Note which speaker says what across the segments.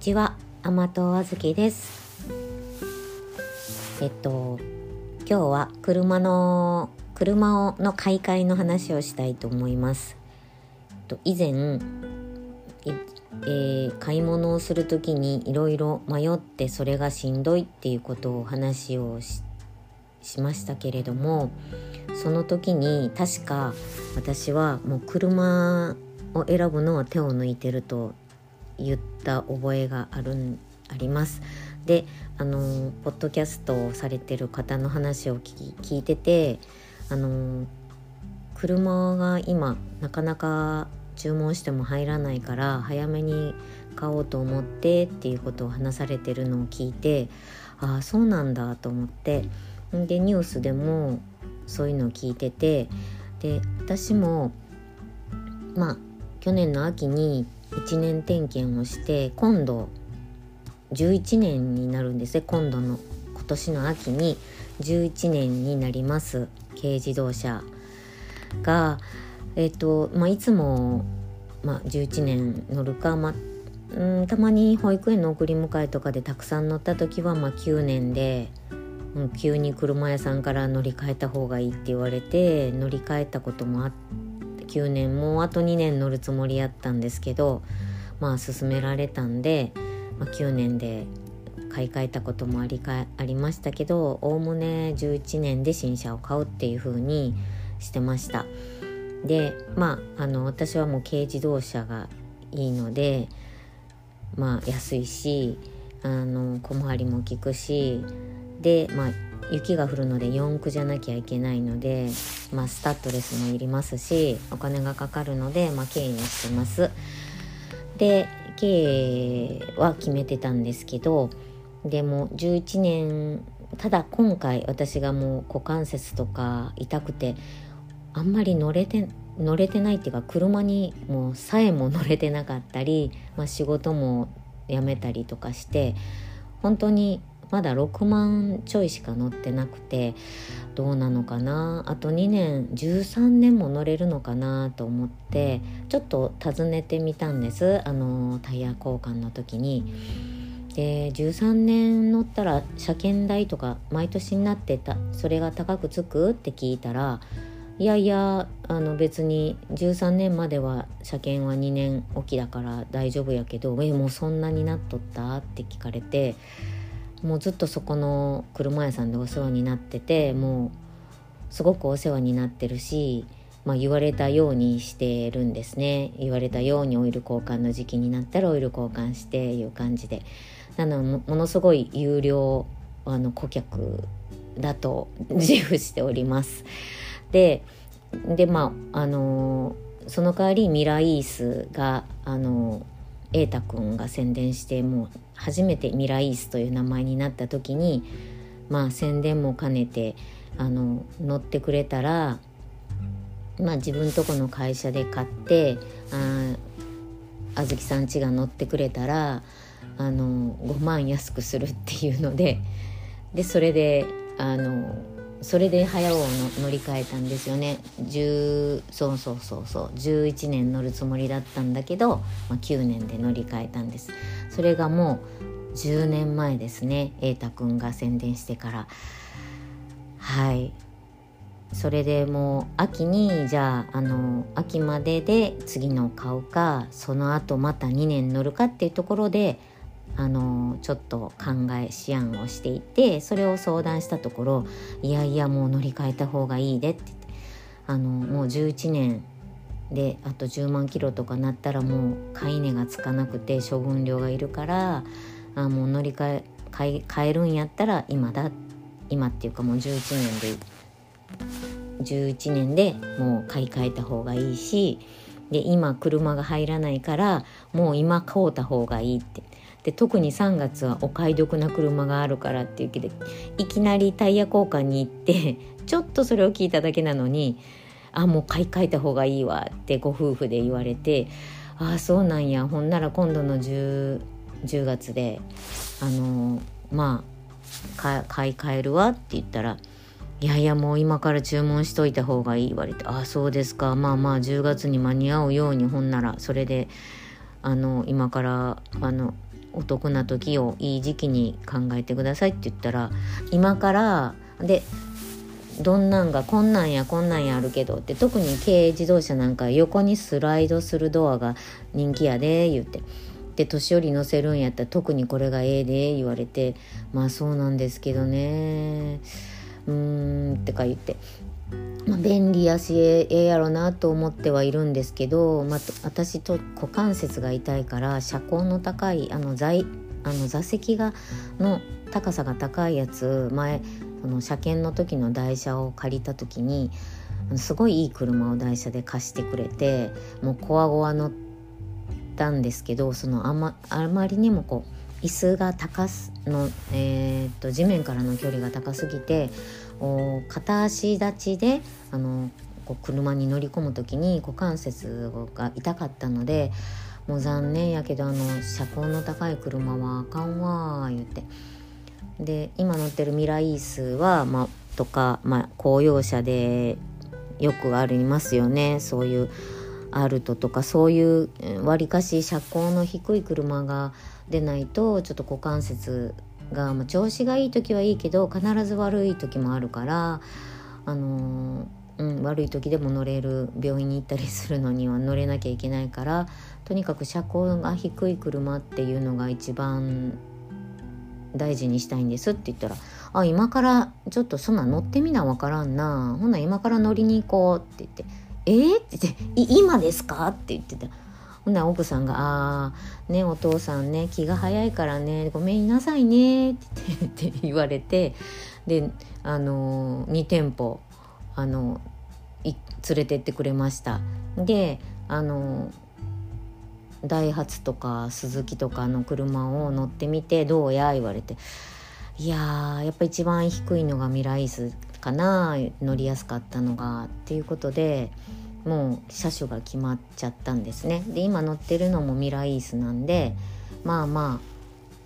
Speaker 1: ちは、甘党あずきです。えっと今日は車の車をの買い替えの話をしたいと思います。えっと以前、えー買い物をする時にいろいろ迷ってそれがしんどいっていうことを話をししましたけれどもその時に確か私はもう車を選ぶのは手を抜いてると言った覚えがあるんあります。であのポッドキャストをされてる方の話を聞き聞いててあの車が今なかなか注文しても入らないから早めに買おうと思ってっていうことを話されてるのを聞いてああそうなんだと思ってでニュースでもそういうのを聞いててで私もまあ去年の秋に1年点検をして今度11年になるんですね。今度の今年の秋に11年になります。軽自動車がえっ、とまあいつも、まあ、11年乗るか、まあうん、たまに保育園の送り迎えとかでたくさん乗った時は、まあ、9年で、うん、急に車屋さんから乗り換えた方がいいって言われて乗り換えたこともあって9年もうあと2年乗るつもりやったんですけどまあ勧められたんで、まあ、9年で買い替えたこともありかありましたけどおおむね11年で新車を買うっていう風にしてました。でまああの私はもう軽自動車がいいのでまあ安いしあの小回りも利くしでまあ雪が降るので四駆じゃなきゃいけないので、まあ、スタッドレスもいりますしお金がかかるので、まあ、軽にしてます。で軽は決めてたんですけどでも11年ただ今回私がもう股関節とか痛くてあんまり乗れて乗れてないっていうか車にもうさえも乗れてなかったり、まあ、仕事も辞めたりとかして本当にまだ6万ちょいしか乗ってなくてどうなのかなあと2年13年も乗れるのかなと思ってちょっと尋ねてみたんですあのタイヤ交換の時に。で13年乗ったら車検代とか毎年になってたそれが高くつく？って聞いたらいやいやあの別に13年までは車検は2年おきだから大丈夫やけど「えもうそんなになっとった?」って聞かれてもうずっとそこの車屋さんでお世話になっててもうすごくお世話になってるし、まあ、言われたようにしてるんですね言われたようにオイル交換の時期になったらオイル交換していう感じでなのもものすごい有料あの顧客だと自負しております。ででまああのその代わりミライースがあの瑛太くんが宣伝してもう初めてミライースという名前になった時にまあ宣伝も兼ねてあの乗ってくれたらまあ自分とこの会社で買ってああずきさんちが乗ってくれたらあの5万安くするっていうのででそれであのそれで早尾を乗り換えたんですよね。10そうそうそうそう。11年乗るつもりだったんだけど、まあ、9年で乗り換えたんです。それがもう10年前ですね。瑛太くんが宣伝してから。はい。それでもう秋にじゃああの秋までで次のを買うかその後また2年乗るかっていうところであのちょっと考え思案をしていてそれを相談したところ「いやいやもう乗り換えた方がいいで」ってってあのもう11年であと10万キロとかなったらもう買い値がつかなくて処分料がいるからあもう乗り換え買買えるんやったら今だ今っていうかもう11年で11年でもう買い替えた方がいいしで今車が入らないからもう今買おうた方がいいって。で特に3月はお買い得な車があるからっていう気でいきなりタイヤ交換に行ってちょっとそれを聞いただけなのに「あもう買い替えた方がいいわ」ってご夫婦で言われて「ああそうなんやほんなら今度の 10, 10月であのまあ買い替えるわ」って言ったら「いやいやもう今から注文しといた方がいい」言われて「ああそうですかまあまあ10月に間に合うようにほんならそれであの今からあのお得な時をいい時期に考えてくださいって言ったら今からでどんなんがこんなんやこんなんやあるけどって特に軽自動車なんか横にスライドするドアが人気やで言って。で年寄り乗せるんやったら特にこれがええで言われて。まあそうなんですけどね。うーんってか言って。まあ、便利やしええやろなと思ってはいるんですけど、まあ、私と股関節が痛いから車高の高いあの座あの座席がの高さが高いやつ前その車検の時の台車を借りた時にすごいいい車を台車で貸してくれてもうこわごわ乗ったんですけどそのあまあまりにもこう椅子が高すの、えー、っと地面からの距離が高すぎて片足立ちであのこう車に乗り込む時に股関節が痛かったのでもう残念やけどあの車高の高い車はあかんわ言って。で今乗ってるミライースは、まあ、とか、まあ、公用車でよくありますよね。そういうアルトとかそういうわりかし車高の低い車が出ないとちょっと股関節が、まあ、調子がいい時はいいけど必ず悪い時もあるからあのー、うん、悪い時でも乗れる病院に行ったりするのには乗れなきゃいけないからとにかく車高が低い車っていうのが一番大事にしたいんですって言ったら「あ今からちょっとそんな乗ってみなわからんなほな今から乗りに行こう」って言って「えー?」って言って「今ですか?」って言ってた。ほな奥さんが「ああねお父さんね気が早いからねごめんなさいね」って言われてであの2店舗あの連れてってくれました。であのダイハツとかスズキとかの車を乗ってみてどうや言われていややっぱ一番低いのがミライスかな乗りやすかったのがっていうことでもう車種が決まっちゃったんですね。で今乗ってるのもミライースなんでまあまあ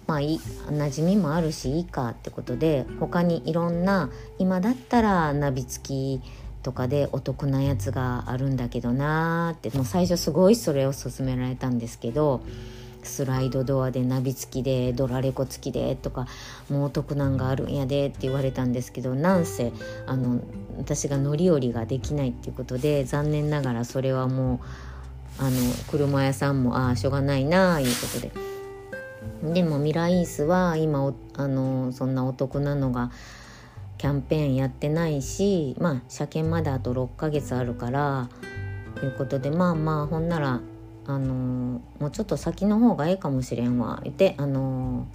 Speaker 1: まあい馴染みもあるしいいかってことで他にいろんな今だったらナビ付きとかでお得なやつがあるんだけどなーってもう最初すごいそれを勧められたんですけどスライドドアでナビ付きでドラレコ付きでとかもうお得なんがあるんやでって言われたんですけどなんせあの私が乗り降りができないっていうことで残念ながらそれはもうあの車屋さんもああしょうがないなあいうことで。でもミライースは今あのそんなお得なのがキャンペーンやってないしまあ車検まであと6ヶ月あるからということでまあまあほんならあのもうちょっと先の方がええかもしれんわ言ってあの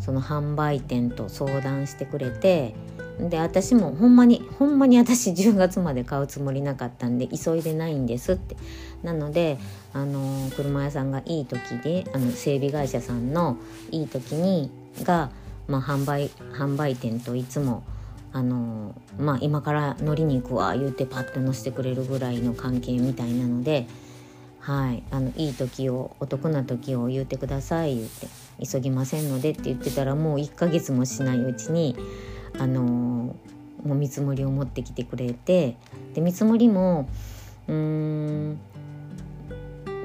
Speaker 1: その販売店と相談してくれてで私もほんまにほんまに私10月まで買うつもりなかったんで急いでないんですってなのであの車屋さんがいい時であの整備会社さんのいい時にが、まあ、販売販売店といつもあのまあ今から乗りに行くわ言うてパッと乗せてくれるぐらいの関係みたいなので。はい、あのいい時をお得な時を言うてください言って急ぎませんのでって言ってたらもう1ヶ月もしないうちにあのもう見積もりを持ってきてくれてで見積もりもうーん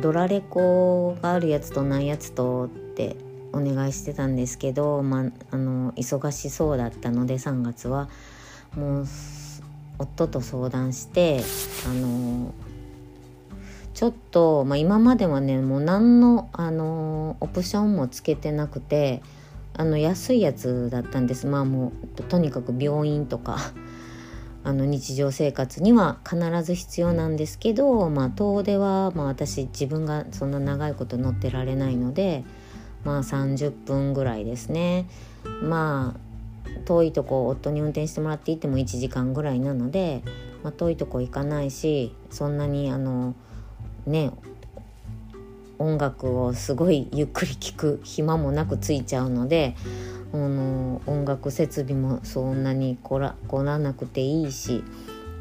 Speaker 1: ドラレコがあるやつとないやつとってお願いしてたんですけど、まあ、あの忙しそうだったので3月は。もう夫と相談してあのちょっと、まあ、今まではねもう何の、あのオプションもつけてなくてあの安いやつだったんです。まあもうとにかく病院とか あの日常生活には必ず必要なんですけど、まあ、遠出は、まあ、私自分がそんな長いこと乗ってられないのでまあ30分ぐらいですね。まあ遠いとこ夫に運転してもらっていても1時間ぐらいなので、まあ、遠いとこ行かないしそんなにあのね音楽をすごいゆっくり聴く暇もなくついちゃうのであの音楽設備もそんなに凝ら凝らなくていいし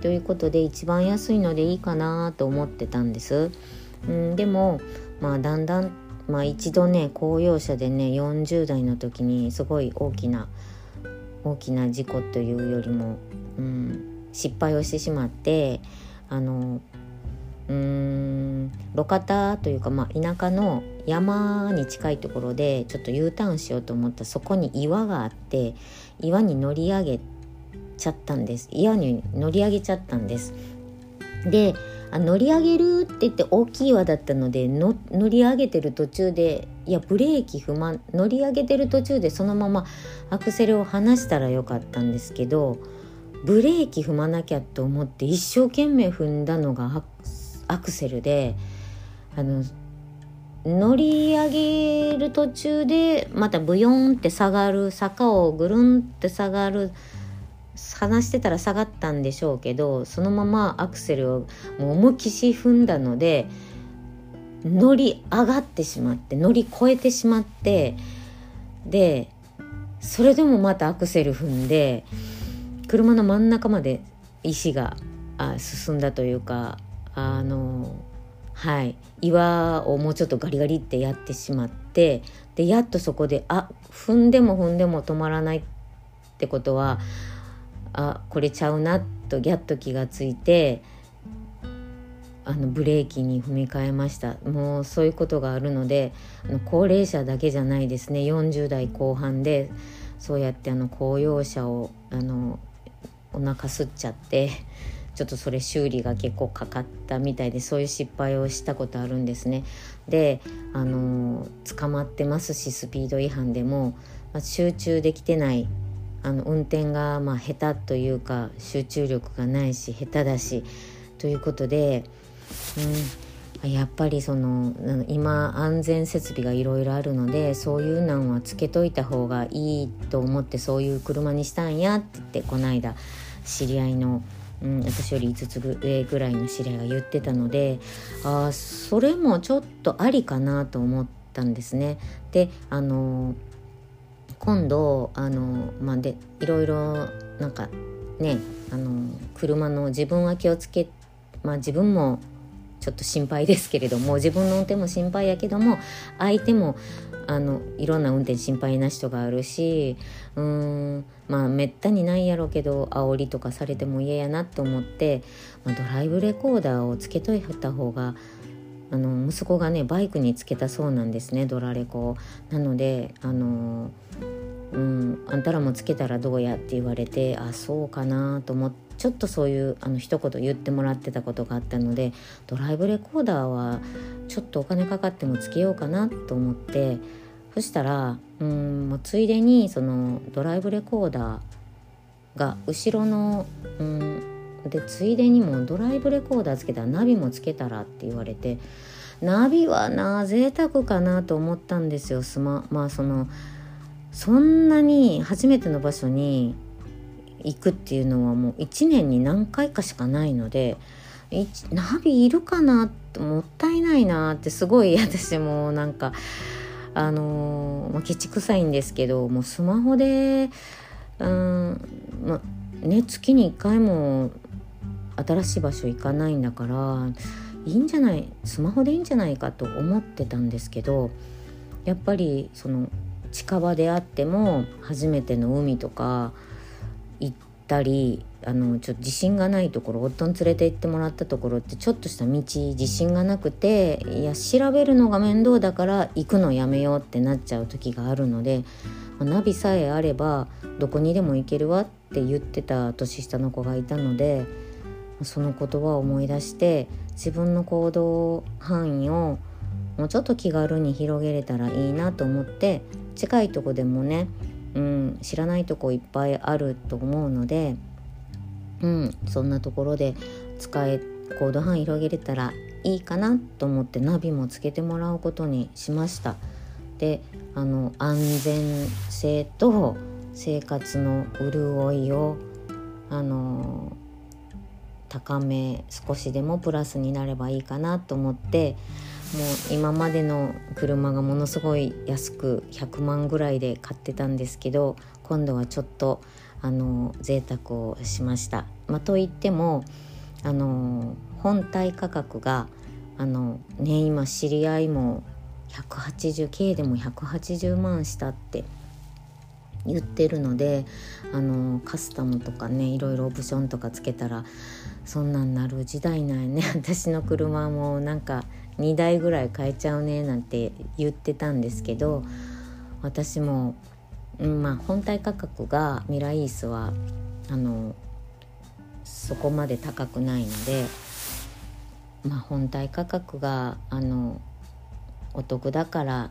Speaker 1: ということで一番安いのでいいかなと思ってたんです。うん、でもまあだんだん、まあ、一度ね公用車でね40代の時にすごい大きな大きな事故というよりも、うん、失敗をしてしまってあのうーん。路肩というか、まあ、田舎の山に近いところでちょっと U ターンしようと思ったそこに岩があって岩に乗り上げちゃったんです。岩に乗り上げちゃったんです。であ乗り上げるって言って大きい岩だったので乗り上げてる途中でいやブレーキ踏ま乗り上げてる途中でそのままアクセルを離したらよかったんですけどブレーキ踏まなきゃと思って一生懸命踏んだのがアクセルアクセルであの乗り上げる途中でまたブヨンって下がる坂をぐるんって下がる話してたら下がったんでしょうけどそのままアクセルをもう思いっきし踏んだので乗り上がってしまって乗り越えてしまってでそれでもまたアクセル踏んで車の真ん中まで石があ進んだというかあのはい。岩をもうちょっとガリガリってやってしまってでやっとそこであ踏んでも踏んでも止まらないってことはあこれちゃうなとギャッと気がついてあのブレーキに踏み替えました。もうそういうことがあるのであの高齢者だけじゃないですね。40代後半でそうやってあの公用車をあのお腹すっちゃってちょっとそれ修理が結構かかったみたいでそういう失敗をしたことあるんですね。であの捕まってますしスピード違反でも、まあ、集中できてないあの運転がまあ下手というか集中力がないし下手だしということで、うん、やっぱりその今安全設備がいろいろあるのでそういうのはつけといた方がいいと思ってそういう車にしたんやって言ってこの間知り合いの、うん、私より5つ上ぐらいの知り合いが言ってたのでああそれもちょっとありかなと思ったんですね。であの今度あの、まあ、でいろいろなんかねあの車の自分は気をつけまあ自分もちょっと心配ですけれども自分の運転も心配やけども相手もあのいろんな運転心配な人があるしうーんまあめったにないやろうけど煽りとかされても嫌やなと思って、まあ、ドライブレコーダーをつけといた方があの息子がねバイクにつけたそうなんですねドラレコなのであのうん、あんたらもつけたらどうやって言われてあそうかなと思ってちょっとそういうあの一言言ってもらってたことがあったのでドライブレコーダーはちょっとお金かかってもつけようかなと思ってそしたらうんもうついでにそのドライブレコーダーが後ろの、うん、でついでにもドライブレコーダーつけたらナビもつけたらって言われてナビはな贅沢かなと思ったんですよスマまあそのそんなに初めての場所に行くっていうのはもう1年に何回かしかないのでナビいるかなってもったいないなってすごい私もなんかあのー、まあ、ケチくさいんですけどもうスマホでうんまあね月に1回も新しい場所行かないんだからいいんじゃないスマホでいいんじゃないかと思ってたんですけどやっぱりその近場であっても初めての海とかたりあのちょっと自信がないところ夫に連れて行ってもらったところってちょっとした道自信がなくていや調べるのが面倒だから行くのやめようってなっちゃう時があるので、まあ、ナビさえあればどこにでも行けるわって言ってた年下の子がいたのでその言葉を思い出して自分の行動範囲をもうちょっと気軽に広げれたらいいなと思って近いとこでもね、うん、知らないとこいっぱいあると思うので、うん、そんなところで使え行動範囲広げれたらいいかなと思ってナビもつけてもらうことにしました。であの安全性と生活の潤いをあの高め少しでもプラスになればいいかなと思ってう今までの車がものすごい安く100万ぐらいで買ってたんですけど今度はちょっとあの贅沢をしました。まあ、といってもあの本体価格があのね今知り合いも 180K でも180万したって言ってるのであのカスタムとかねいろいろオプションとかつけたらそんなんなる時代なんやね 私の車もなんか2台ぐらい買えちゃうねなんて言ってたんですけど私も、うん、まあ本体価格がミライースはあのそこまで高くないので、まあ、本体価格があのお得だから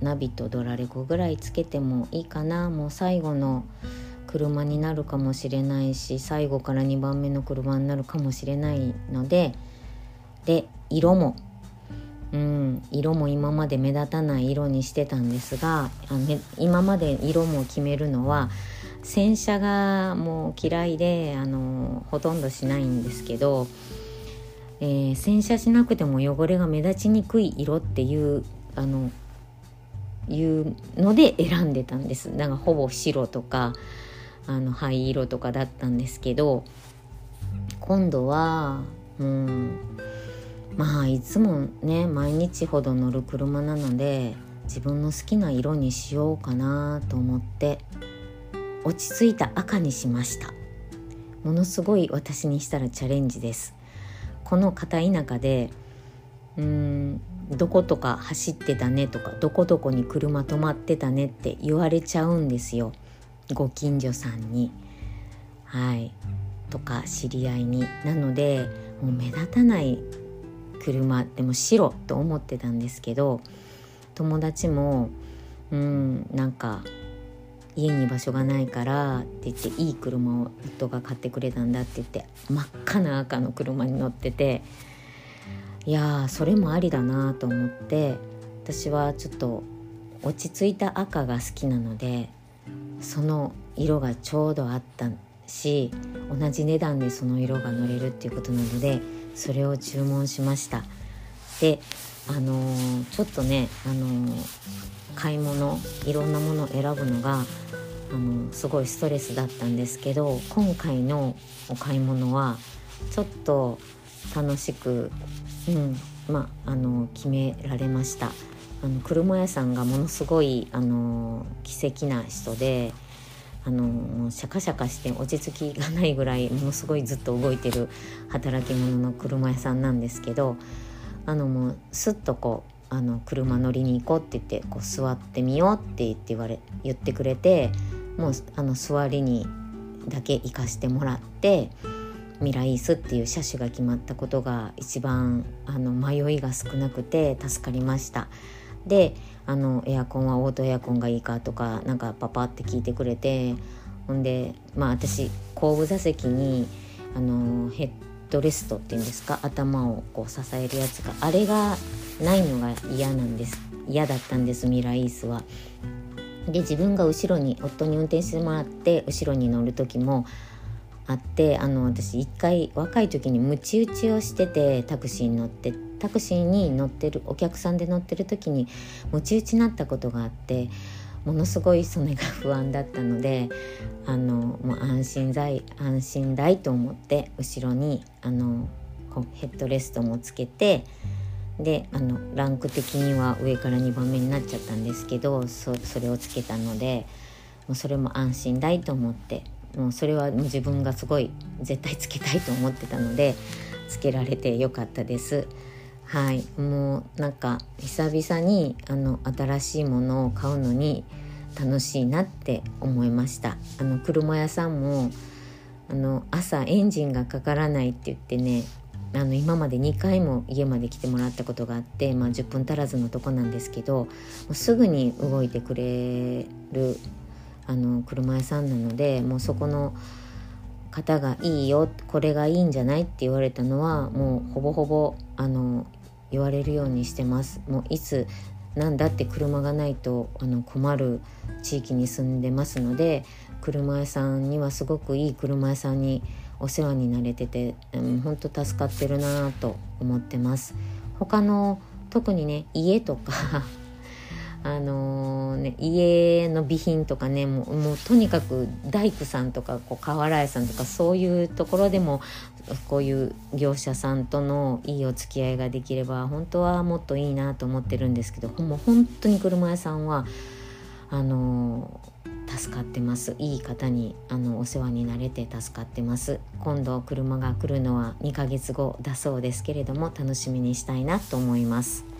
Speaker 1: ナビとドラレコぐらいつけてもいいかな。もう最後の車になるかもしれないし最後から2番目の車になるかもしれないのでで色も。うん色も今まで目立たない色にしてたんですがあの今まで色も決めるのは洗車がもう嫌いであのほとんどしないんですけど、えー、洗車しなくても汚れが目立ちにくい色っていうあのいうので選んでたんです。だからほぼ白とかあの灰色とかだったんですけど今度はうんまあいつもね毎日ほど乗る車なので自分の好きな色にしようかなと思って落ち着いた赤にしました。ものすごい私にしたらチャレンジです。この片田舎でうーんどことか走ってたねとかどこどこに車止まってたねって言われちゃうんですよ。ご近所さんに。はい。とか知り合いに。なのでもう目立たない車でも白と思ってたんですけど友達もうんなんか家に場所がないからって言っていい車を夫が買ってくれたんだって言って真っ赤な赤の車に乗ってていやそれもありだなと思って私はちょっと落ち着いた赤が好きなのでその色がちょうどあったし同じ値段でその色が乗れるっていうことなのでそれを注文しました。であのー、ちょっとね、あのー、買い物いろんなものを選ぶのが、あのー、すごいストレスだったんですけど今回のお買い物はちょっと楽しく、うんまあ、あの決められました。あの車屋さんがものすごいあの奇跡な人であのシャカシャカして落ち着きがないぐらいものすごいずっと動いてる働き者の車屋さんなんですけどあのもうスッとこうあの車乗りに行こうって言ってこう座ってみようって言って言われ言ってくれてもうあの座りにだけ行かしてもらってミライースっていう車種が決まったことが一番あの迷いが少なくて助かりました。であのエアコンはオートエアコンがいいかとかなんかパパって聞いてくれてほんでまあ私後部座席にあのヘッドレストっていうんですか頭をこう支えるやつがあれがないのが嫌なんです嫌だったんですミライースは。で自分が後ろに夫に運転してもらって後ろに乗る時もあってあの私一回若い時にムチ打ちをしててタクシーに乗ってタクシーに乗ってるお客さんで乗ってる時にムチ打ちになったことがあってものすごいそれが不安だったのであのもう安心剤安心台と思って後ろにあのヘッドレストもつけてであのランク的には上から2番目になっちゃったんですけどそれをつけたのでもうそれも安心台と思ってもうそれはもう自分がすごい絶対つけたいと思ってたのでつけられてよかったです。はい。もうなんか久々にあの新しいものを買うのに楽しいなって思いました。あの車屋さんもあの朝エンジンがかからないって言ってねあの今まで2回も家まで来てもらったことがあって、まあ、10分足らずのとこなんですけどもうすぐに動いてくれるあの車屋さんなのでもうそこの方がいいよこれがいいんじゃないって言われたのはもうほぼほぼあの言われるようにしてます。もういつなんだって車がないとあの困る地域に住んでますので車屋さんにはすごくいい車屋さんにお世話になれてて、うん、本当助かってるなと思ってます。他の特にね家とかあのー、ね、家の備品とかねもうもうとにかく大工さんとかこう瓦屋さんとかそういうところでもこういう業者さんとのいいお付き合いができれば本当はもっといいなと思ってるんですけどもう本当に車屋さんはあのー助かってます。いい方にあのお世話になれて助かってます。今度車が来るのは2ヶ月後だそうですけれども楽しみにしたいなと思います。